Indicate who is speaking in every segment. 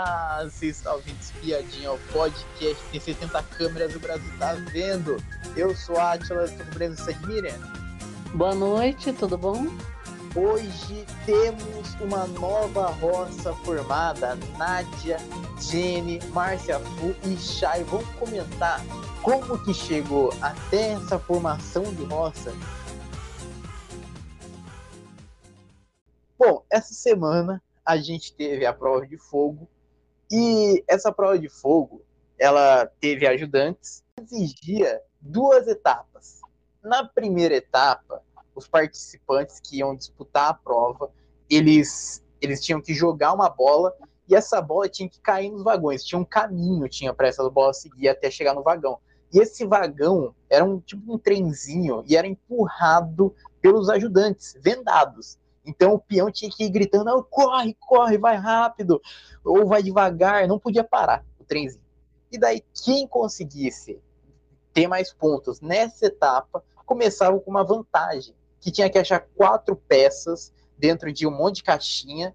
Speaker 1: Ah, está ouvindo Espiadinha, o podcast tem 70 câmeras, o Brasil tá vendo. Eu sou a Atila, com presença de Miriam.
Speaker 2: Boa noite, tudo bom?
Speaker 1: Hoje temos uma nova roça formada, Nádia, Jenny, Márcia Fu e Chay vão comentar como que chegou até essa formação de roça. Bom, essa semana a gente teve a prova de fogo e essa prova de fogo, ela teve ajudantes, exigia duas etapas. Na primeira etapa, os participantes que iam disputar a prova, eles, eles tinham que jogar uma bola e essa bola tinha que cair nos vagões. Tinha um caminho, tinha para essa bola seguir até chegar no vagão. E esse vagão era um tipo um trenzinho e era empurrado pelos ajudantes, vendados. Então o peão tinha que ir gritando: oh, corre, corre, vai rápido, ou vai devagar, não podia parar o trenzinho. E daí, quem conseguisse ter mais pontos nessa etapa, começava com uma vantagem, que tinha que achar quatro peças dentro de um monte de caixinha,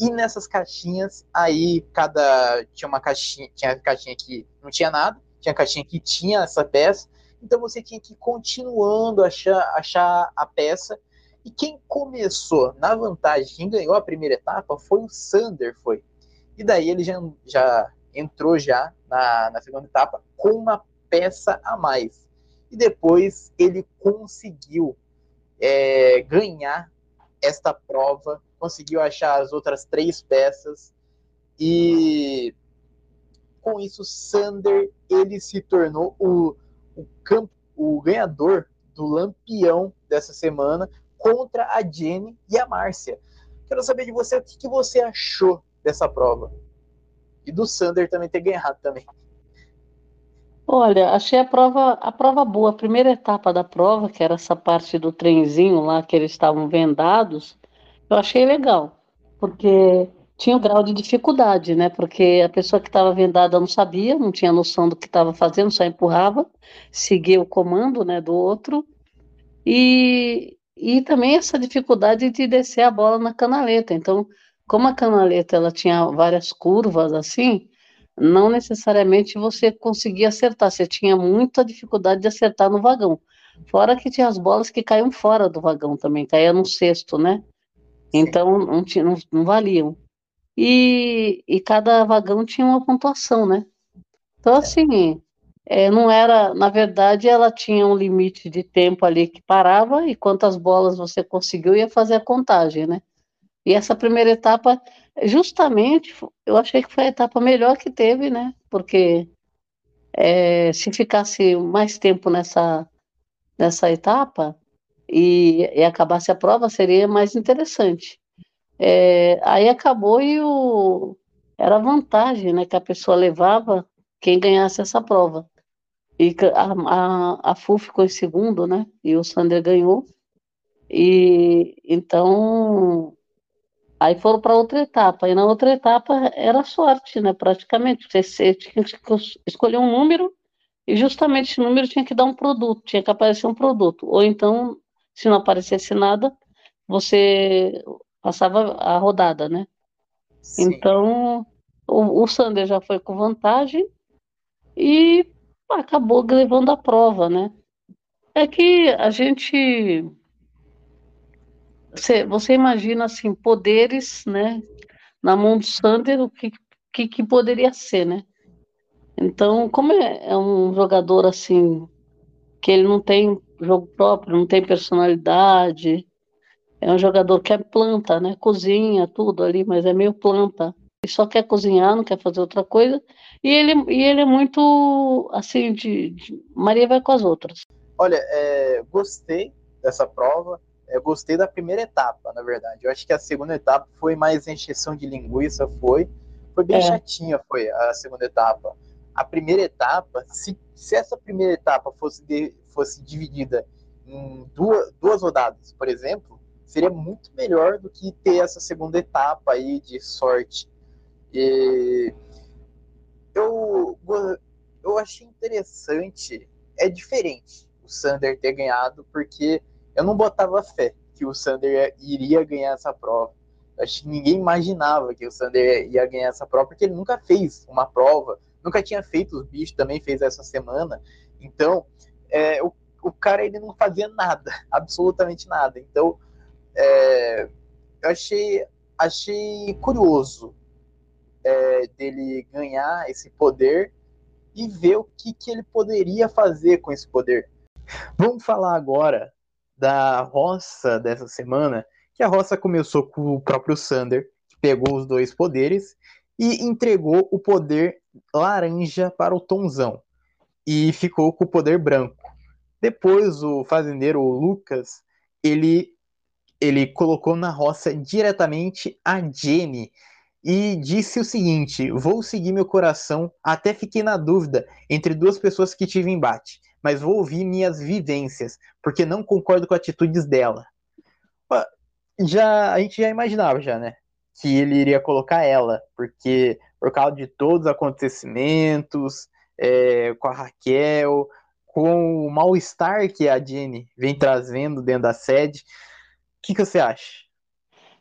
Speaker 1: e nessas caixinhas, aí cada. Tinha uma caixinha, tinha caixinha que não tinha nada, tinha caixinha que tinha essa peça, então você tinha que ir continuando achar, achar a peça e quem começou na vantagem, quem ganhou a primeira etapa foi o Sander, foi. E daí ele já, já entrou já na, na segunda etapa com uma peça a mais. E depois ele conseguiu é, ganhar esta prova, conseguiu achar as outras três peças e com isso Sander ele se tornou o, o, o ganhador do Lampião dessa semana, contra a Jenny e a Márcia. Quero saber de você o que, que você achou dessa prova. E do Sander também ter ganhado também.
Speaker 2: Olha, achei a prova, a prova boa. A primeira etapa da prova, que era essa parte do trenzinho lá, que eles estavam vendados, eu achei legal. Porque tinha um grau de dificuldade, né? Porque a pessoa que estava vendada não sabia, não tinha noção do que estava fazendo, só empurrava, seguia o comando, né, do outro. E, e também essa dificuldade de descer a bola na canaleta. Então, como a canaleta ela tinha várias curvas assim, não necessariamente você conseguia acertar, você tinha muita dificuldade de acertar no vagão. Fora que tinha as bolas que caíam fora do vagão também, caía no cesto, né? Então não, tinha, não, não valiam. E, e cada vagão tinha uma pontuação, né? Então, assim, é, não era, na verdade, ela tinha um limite de tempo ali que parava e quantas bolas você conseguiu ia fazer a contagem, né? E essa primeira etapa, justamente, eu achei que foi a etapa melhor que teve, né? Porque é, se ficasse mais tempo nessa, nessa etapa e, e acabasse a prova, seria mais interessante. É, aí acabou e o, era a vantagem né, que a pessoa levava quem ganhasse essa prova. E a, a, a FU ficou em segundo, né? E o Sander ganhou. E então aí foram para outra etapa. E na outra etapa era sorte, né? Praticamente. Você, você tinha que escolher um número e justamente esse número tinha que dar um produto, tinha que aparecer um produto. Ou então, se não aparecesse nada, você passava a rodada, né? Sim. Então, o, o Sander já foi com vantagem e acabou levando a prova, né? É que a gente. Você, você imagina assim, poderes, né? Na mão do Sander, o que, que, que poderia ser, né? Então, como é, é um jogador assim, que ele não tem jogo próprio, não tem personalidade, é um jogador que é planta, né? Cozinha, tudo ali, mas é meio planta. E só quer cozinhar, não quer fazer outra coisa. E ele, e ele é muito assim de, de Maria vai com as outras.
Speaker 1: Olha, é, gostei dessa prova. Eu gostei da primeira etapa, na verdade. Eu acho que a segunda etapa foi mais encheção de linguiça, foi. Foi bem é. chatinha, foi a segunda etapa. A primeira etapa, se, se essa primeira etapa fosse, de, fosse dividida em duas, duas rodadas, por exemplo, seria muito melhor do que ter essa segunda etapa aí de sorte. E eu, eu achei interessante, é diferente o Sander ter ganhado, porque eu não botava fé que o Sander iria ganhar essa prova. Acho que ninguém imaginava que o Sander ia ganhar essa prova, porque ele nunca fez uma prova, nunca tinha feito os bichos, também fez essa semana. Então, é, o, o cara ele não fazia nada, absolutamente nada. Então, é, eu achei, achei curioso é, dele ganhar esse poder e ver o que, que ele poderia fazer com esse poder. Vamos falar agora da roça dessa semana, que a roça começou com o próprio Sander, que pegou os dois poderes e entregou o poder laranja para o Tonzão e ficou com o poder branco. Depois o fazendeiro o Lucas, ele ele colocou na roça diretamente a Jenny e disse o seguinte: Vou seguir meu coração, até fiquei na dúvida entre duas pessoas que tive embate, mas vou ouvir minhas vivências, porque não concordo com atitudes dela. Já a gente já imaginava já, né, que ele iria colocar ela, porque por causa de todos os acontecimentos, é, com a Raquel, com o mal-estar que a Jenny vem trazendo dentro da sede. O que, que você acha?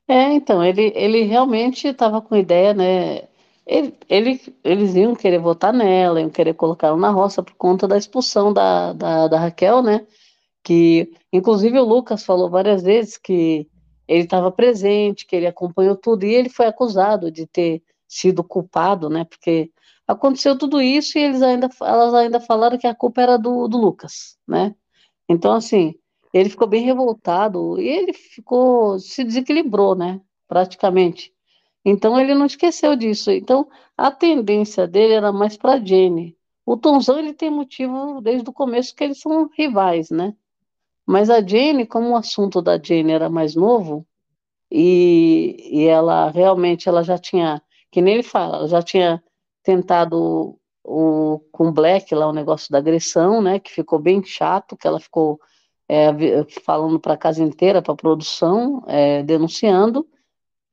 Speaker 2: É, então, ele, ele realmente estava com ideia, né? Ele, ele, eles iam querer votar nela, iam querer colocar ela na roça por conta da expulsão da, da, da Raquel, né? Que, inclusive, o Lucas falou várias vezes que ele estava presente, que ele acompanhou tudo, e ele foi acusado de ter sido culpado, né? Porque aconteceu tudo isso e eles ainda, elas ainda falaram que a culpa era do, do Lucas, né? Então, assim, ele ficou bem revoltado e ele ficou, se desequilibrou, né? Praticamente. Então ele não esqueceu disso. Então a tendência dele era mais para Jenny. O Tonzão ele tem motivo desde o começo que eles são rivais, né? Mas a Jenny, como o assunto da Jenny era mais novo e, e ela realmente ela já tinha, que nem ele fala, ela já tinha tentado o, com o Black lá o negócio da agressão, né? Que ficou bem chato, que ela ficou é, falando para a casa inteira, para a produção, é, denunciando.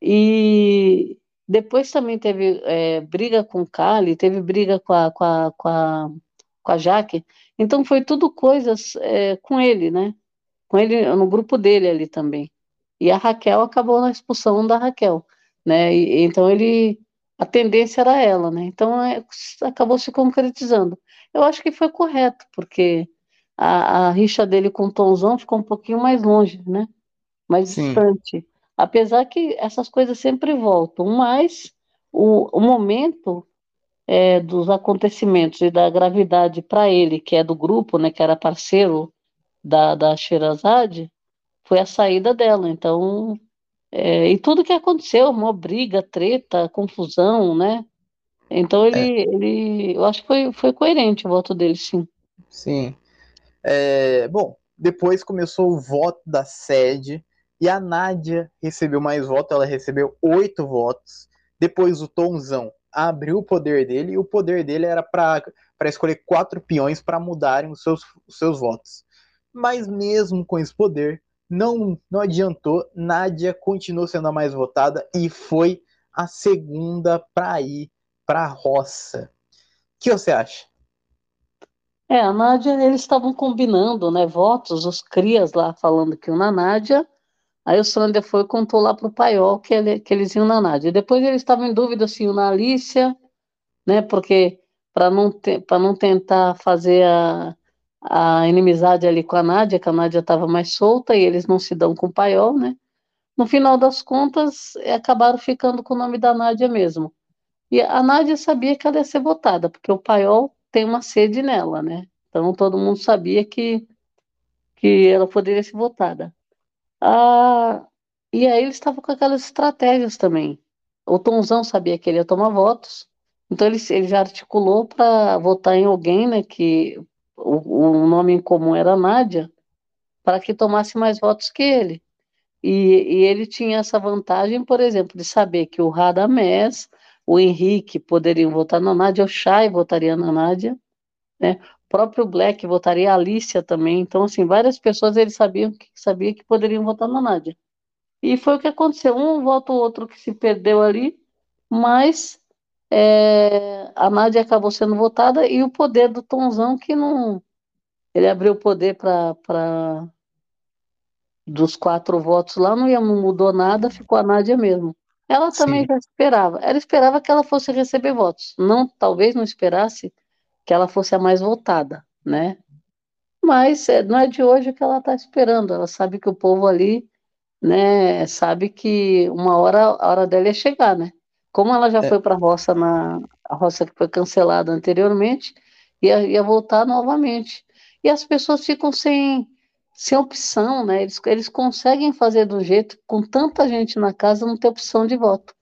Speaker 2: E depois também teve é, briga com o Kali, teve briga com a, com a, com a, com a Jaque. Então foi tudo coisas é, com ele, né? Com ele, no grupo dele ali também. E a Raquel acabou na expulsão da Raquel, né? E, então ele, a tendência era ela, né? Então é, acabou se concretizando. Eu acho que foi correto, porque a, a rixa dele com o Tonzão ficou um pouquinho mais longe, né? Mais Sim. distante. Apesar que essas coisas sempre voltam, mas o, o momento é, dos acontecimentos e da gravidade para ele, que é do grupo, né, que era parceiro da, da Sherazade, foi a saída dela. Então, é, e tudo que aconteceu, uma briga, treta, confusão, né? Então ele, é. ele eu acho que foi, foi coerente o voto dele, sim.
Speaker 1: Sim. É, bom, depois começou o voto da sede e a Nádia recebeu mais votos, ela recebeu oito votos. Depois o Tonzão abriu o poder dele e o poder dele era para escolher quatro peões para mudarem os seus, os seus votos. Mas mesmo com esse poder, não, não adiantou. Nádia continuou sendo a mais votada e foi a segunda para ir para a roça. O que você acha?
Speaker 2: É, a Nádia, eles estavam combinando, né, votos, os crias lá falando que o na Nádia, aí o Sander foi e contou lá pro Paiol que, ele, que eles iam na Nádia. Depois eles estavam em dúvida se iam na Alicia, né, porque para não, para não tentar fazer a, a inimizade ali com a Nádia, que a Nádia estava mais solta e eles não se dão com o Paiol, né, no final das contas, acabaram ficando com o nome da Nádia mesmo. E a Nádia sabia que ela ia ser votada, porque o Paiol tem uma sede nela, né? Então todo mundo sabia que, que ela poderia ser votada. Ah, e aí ele estava com aquelas estratégias também. O Tonzão sabia que ele ia tomar votos, então ele, ele já articulou para votar em alguém, né? Que o, o nome em comum era Nádia, para que tomasse mais votos que ele. E, e, ele tinha essa vantagem, por exemplo, de saber que o Radamés o Henrique poderiam votar na Nádia, o Chay votaria na Nádia, né? O próprio Black votaria a Alicia também. Então, assim, várias pessoas eles sabiam que sabia que poderiam votar na Nádia. E foi o que aconteceu. Um vota o outro que se perdeu ali, mas é, a Nádia acabou sendo votada e o poder do Tonzão que não. Ele abriu o poder para dos quatro votos lá, não, ia, não mudou nada, ficou a Nádia mesmo. Ela também Sim. já esperava. Ela esperava que ela fosse receber votos. Não, talvez não esperasse que ela fosse a mais votada, né? Mas é, não é de hoje que ela está esperando. Ela sabe que o povo ali, né, sabe que uma hora a hora dela ia chegar, né? Como ela já é. foi para a roça na a roça que foi cancelada anteriormente, ia, ia voltar novamente. E as pessoas ficam sem sem opção, né? Eles, eles conseguem fazer do jeito, com tanta gente na casa, não ter opção de voto.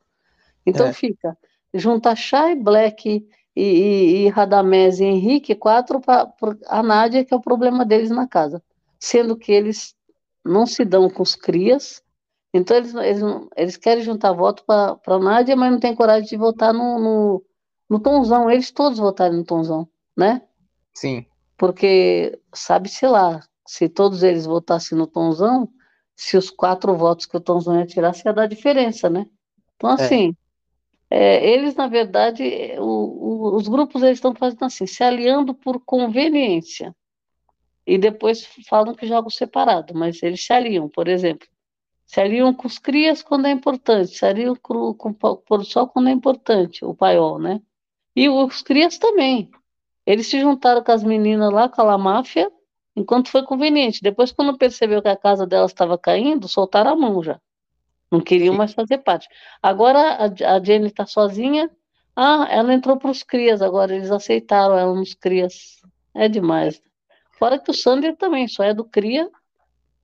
Speaker 2: Então é. fica, junta Chay, Black e, e, e Radamés e Henrique, quatro para a Nádia, que é o problema deles na casa. Sendo que eles não se dão com os crias, então eles, eles, eles querem juntar voto para a Nádia, mas não tem coragem de votar no, no, no Tonzão. Eles todos votaram no Tonzão, né?
Speaker 1: Sim.
Speaker 2: Porque sabe-se lá, se todos eles votassem no Tonzão, se os quatro votos que o Tonzão ia tirar, ia dar diferença, né? Então, é. assim, é. É, eles, na verdade, o, o, os grupos eles estão fazendo assim, se aliando por conveniência. E depois falam que jogam separado, mas eles se aliam, por exemplo. Se aliam com os crias quando é importante, se aliam com, com, com o sol quando é importante, o paiol, né? E os crias também. Eles se juntaram com as meninas lá, com a máfia, enquanto foi conveniente. Depois, quando percebeu que a casa delas estava caindo, soltaram a mão já. Não queriam mais fazer parte. Agora a, a Jenny está sozinha. Ah, ela entrou para os crias agora, eles aceitaram ela nos crias. É demais. Fora que o Sander também só é do cria,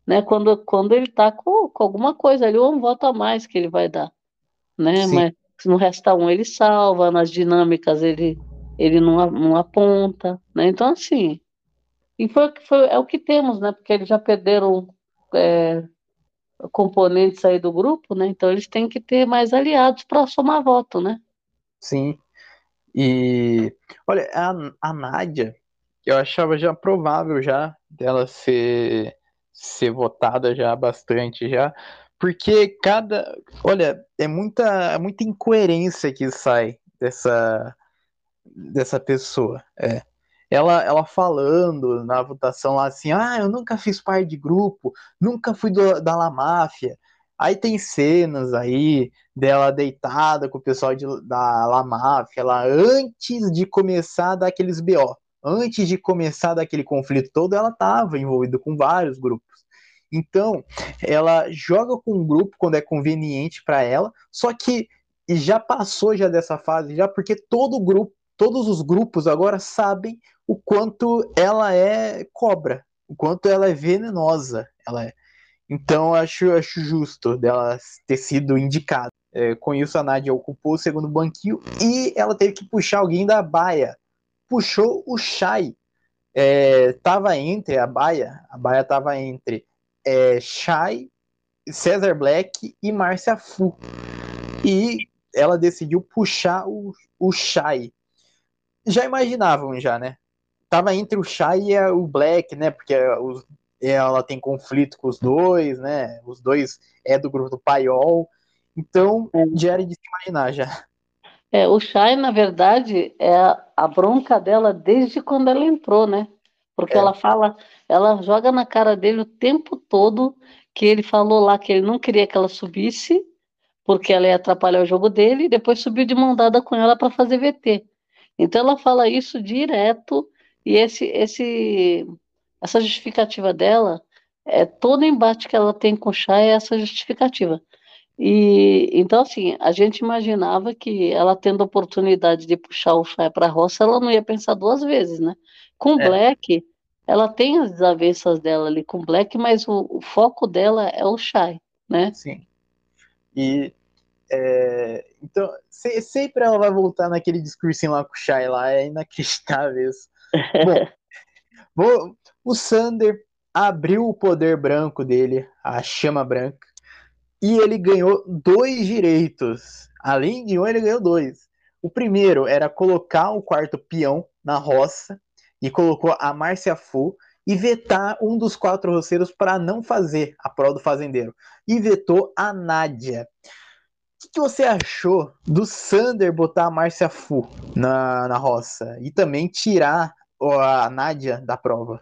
Speaker 2: né? Quando, quando ele está com, com alguma coisa ali, ou um voto a mais que ele vai dar. Né? Sim. Mas no resta um ele salva, nas dinâmicas ele, ele não, não aponta. Né? Então, assim, e foi, foi, é o que temos, né? Porque eles já perderam é, componentes aí do grupo, né? Então eles têm que ter mais aliados para somar voto, né?
Speaker 1: Sim. E olha, a, a Nádia, eu achava já provável já dela ser, ser votada já bastante já, porque cada, olha, é muita, é muita incoerência que sai dessa dessa pessoa, é ela, ela falando na votação lá assim, ah, eu nunca fiz parte de grupo, nunca fui do, da La Máfia. Aí tem cenas aí dela deitada com o pessoal de, da La Máfia lá antes de começar daqueles BO. Antes de começar daquele conflito todo, ela estava envolvida com vários grupos. Então, ela joga com um grupo quando é conveniente para ela, só que já passou já dessa fase, já porque todo grupo, todos os grupos agora sabem o quanto ela é cobra, o quanto ela é venenosa. Ela é. Então acho, acho justo dela ter sido indicada. É, com isso, a Nádia ocupou o segundo banquinho e ela teve que puxar alguém da baia. Puxou o Shai. É, tava entre a baia, a baia tava entre é, Shai, Cesar Black e Márcia Fu. E ela decidiu puxar o, o Shai. Já imaginavam, já, né? tava entre o Shai e o Black, né? Porque os, ela tem conflito com os dois, né? Os dois é do grupo do Paiol. Então, já era de se imaginar já.
Speaker 2: É, o Shai, na verdade, é a, a bronca dela desde quando ela entrou, né? Porque é. ela fala, ela joga na cara dele o tempo todo que ele falou lá que ele não queria que ela subisse, porque ela ia atrapalhar o jogo dele, e depois subiu de mão dada com ela para fazer VT. Então ela fala isso direto e esse, esse, essa justificativa dela, é todo embate que ela tem com o chá é essa justificativa. E então assim, a gente imaginava que ela tendo a oportunidade de puxar o chá para a roça, ela não ia pensar duas vezes, né? Com é. Black, ela tem as desavenças dela ali com Black, mas o, o foco dela é o chá, né?
Speaker 1: Sim. E é, então, se, sempre ela vai voltar naquele discursinho lá com o Shai lá, é inacreditável isso. Bom, o Sander abriu o poder branco dele, a chama branca, e ele ganhou dois direitos. Além de um, ele ganhou dois. O primeiro era colocar o quarto peão na roça e colocou a Márcia Fu e vetar um dos quatro roceiros para não fazer a prova do fazendeiro. E vetou a Nádia. O que, você achou do Sander botar a Márcia Fu na, na roça e também tirar a Nádia da prova?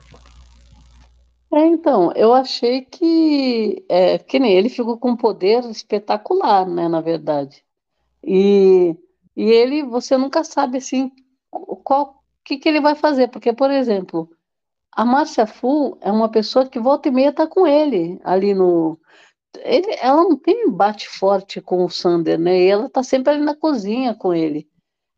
Speaker 2: É, então, eu achei que, é, que nem ele ficou com um poder espetacular, né, na verdade. E, e ele, você nunca sabe, assim, qual, que, que ele vai fazer, porque, por exemplo, a Márcia Fu é uma pessoa que volta e meia tá com ele ali no. Ele, ela não tem bate forte com o Sander, né? E ela tá sempre ali na cozinha com ele.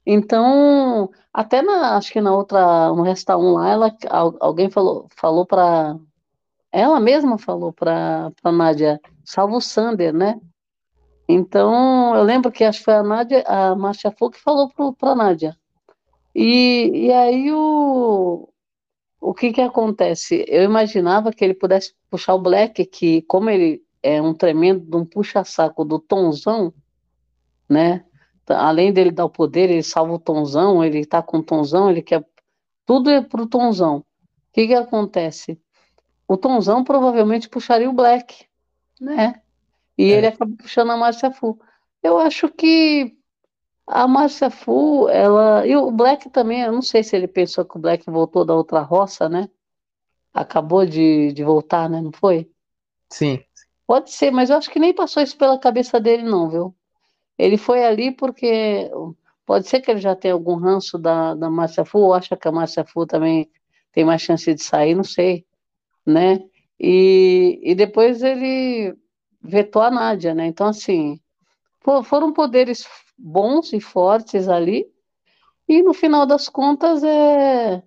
Speaker 2: Então, até na, acho que na outra, no Resta 1 lá, ela, alguém falou, falou para ela mesma falou para a Nádia, salva o Sander, né? Então, eu lembro que acho que foi a Nádia, a Márcia Fu que falou para Nádia. E, e aí o, o que que acontece? Eu imaginava que ele pudesse puxar o Black, que como ele é um tremendo um puxa-saco do Tonzão, né? Além dele dar o poder, ele salva o Tonzão, ele tá com o Tonzão, ele quer tudo é pro Tonzão. O que que acontece? O Tonzão provavelmente puxaria o Black, né? E é. ele acaba puxando a Márcia Fu. Eu acho que a Márcia Fu, ela. E o Black também, eu não sei se ele pensou que o Black voltou da outra roça, né? Acabou de, de voltar, né? Não foi?
Speaker 1: Sim.
Speaker 2: Pode ser, mas eu acho que nem passou isso pela cabeça dele, não, viu? Ele foi ali porque. Pode ser que ele já tenha algum ranço da, da Márcia Fu, ou acha que a Márcia Fu também tem mais chance de sair, não sei, né? E, e depois ele vetou a Nádia, né? Então, assim, foram poderes bons e fortes ali, e no final das contas é,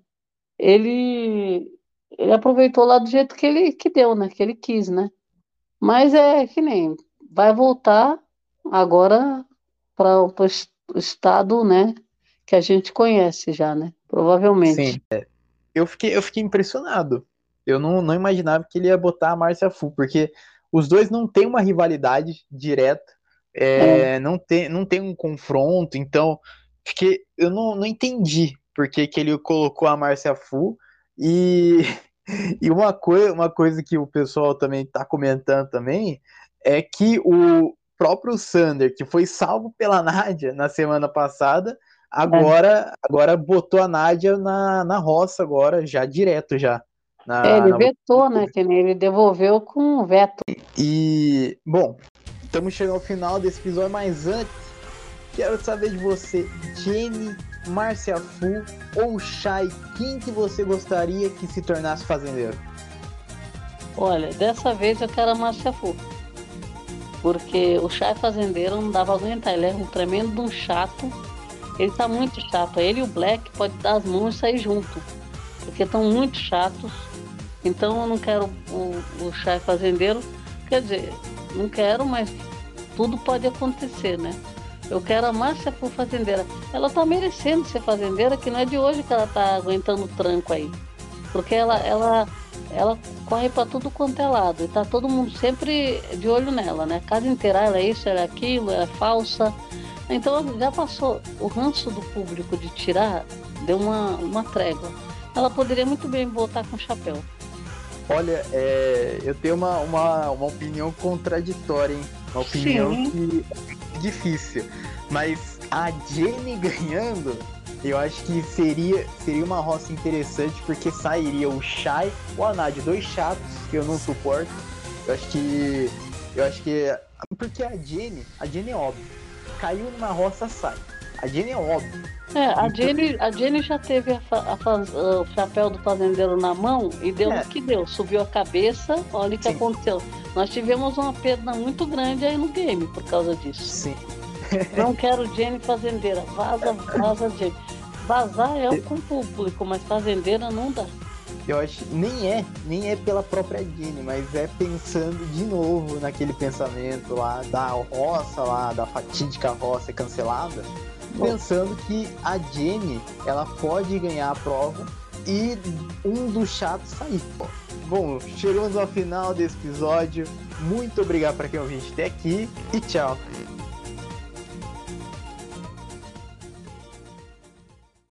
Speaker 2: ele, ele aproveitou lá do jeito que ele que deu, né? Que ele quis, né? Mas é que nem vai voltar agora para o estado, né? Que a gente conhece já, né? Provavelmente.
Speaker 1: Sim. É. Eu fiquei, eu fiquei impressionado. Eu não, não imaginava que ele ia botar a Márcia Fu, porque os dois não têm uma rivalidade direta é, é. Não, tem, não tem um confronto, então porque eu não, não entendi por que, que ele colocou a Márcia Fu e, e uma, coi uma coisa que o pessoal também está comentando também é que o próprio Sander, que foi salvo pela Nádia na semana passada, agora, é. agora botou a Nádia na, na roça agora, já direto já.
Speaker 2: Na, é, ele na... vetou, né? Ele devolveu com veto.
Speaker 1: E, bom, Estamos chegando ao final desse episódio, mas antes, quero saber de você, Jenny, Márcia Fu ou Shai, quem que você gostaria que se tornasse fazendeiro?
Speaker 2: Olha, dessa vez eu quero a Márcia Fu. Porque o Shai fazendeiro não dava aguentar, ele é um tremendo de um chato. Ele tá muito chato. Ele e o Black pode dar as mãos e sair junto. Porque estão muito chatos. Então eu não quero o, o fazendeiro. Quer dizer, não quero, mas tudo pode acontecer, né? Eu quero a Márcia por fazendeira. Ela tá merecendo ser fazendeira, que não é de hoje que ela tá aguentando o tranco aí. Porque ela, ela, ela corre para tudo quanto é lado. E tá todo mundo sempre de olho nela, né? A casa inteira, ela é isso, ela é aquilo, ela é falsa. Então já passou. O ranço do público de tirar deu uma, uma trégua. Ela poderia muito bem voltar com chapéu.
Speaker 1: Olha, é, eu tenho uma, uma, uma opinião contraditória, hein? Uma opinião Sim. que difícil. Mas a Jenny ganhando, eu acho que seria, seria uma roça interessante, porque sairia o Shai ou a Nadia, dois chatos que eu não suporto. Eu acho que. Eu acho que. Porque a Jenny, a Jenny é óbvio. Caiu numa roça, sai. A Jenny é óbvio.
Speaker 2: É, a Jenny, a Jenny já teve a, a, a, o chapéu do fazendeiro na mão e deu é. o que deu. Subiu a cabeça, olha o que Sim. aconteceu. Nós tivemos uma perda muito grande aí no game por causa disso.
Speaker 1: Sim.
Speaker 2: Não quero Jenny fazendeira. Vaza, vaza Jenny. Vazar é o com público, mas fazendeira não dá.
Speaker 1: Eu acho nem é, nem é pela própria Jenny, mas é pensando de novo naquele pensamento lá da roça lá, da fatídica roça cancelada pensando que a Jenny ela pode ganhar a prova e um dos chatos sair. Bom, chegamos ao final desse episódio. Muito obrigado para quem ouviu até aqui e tchau.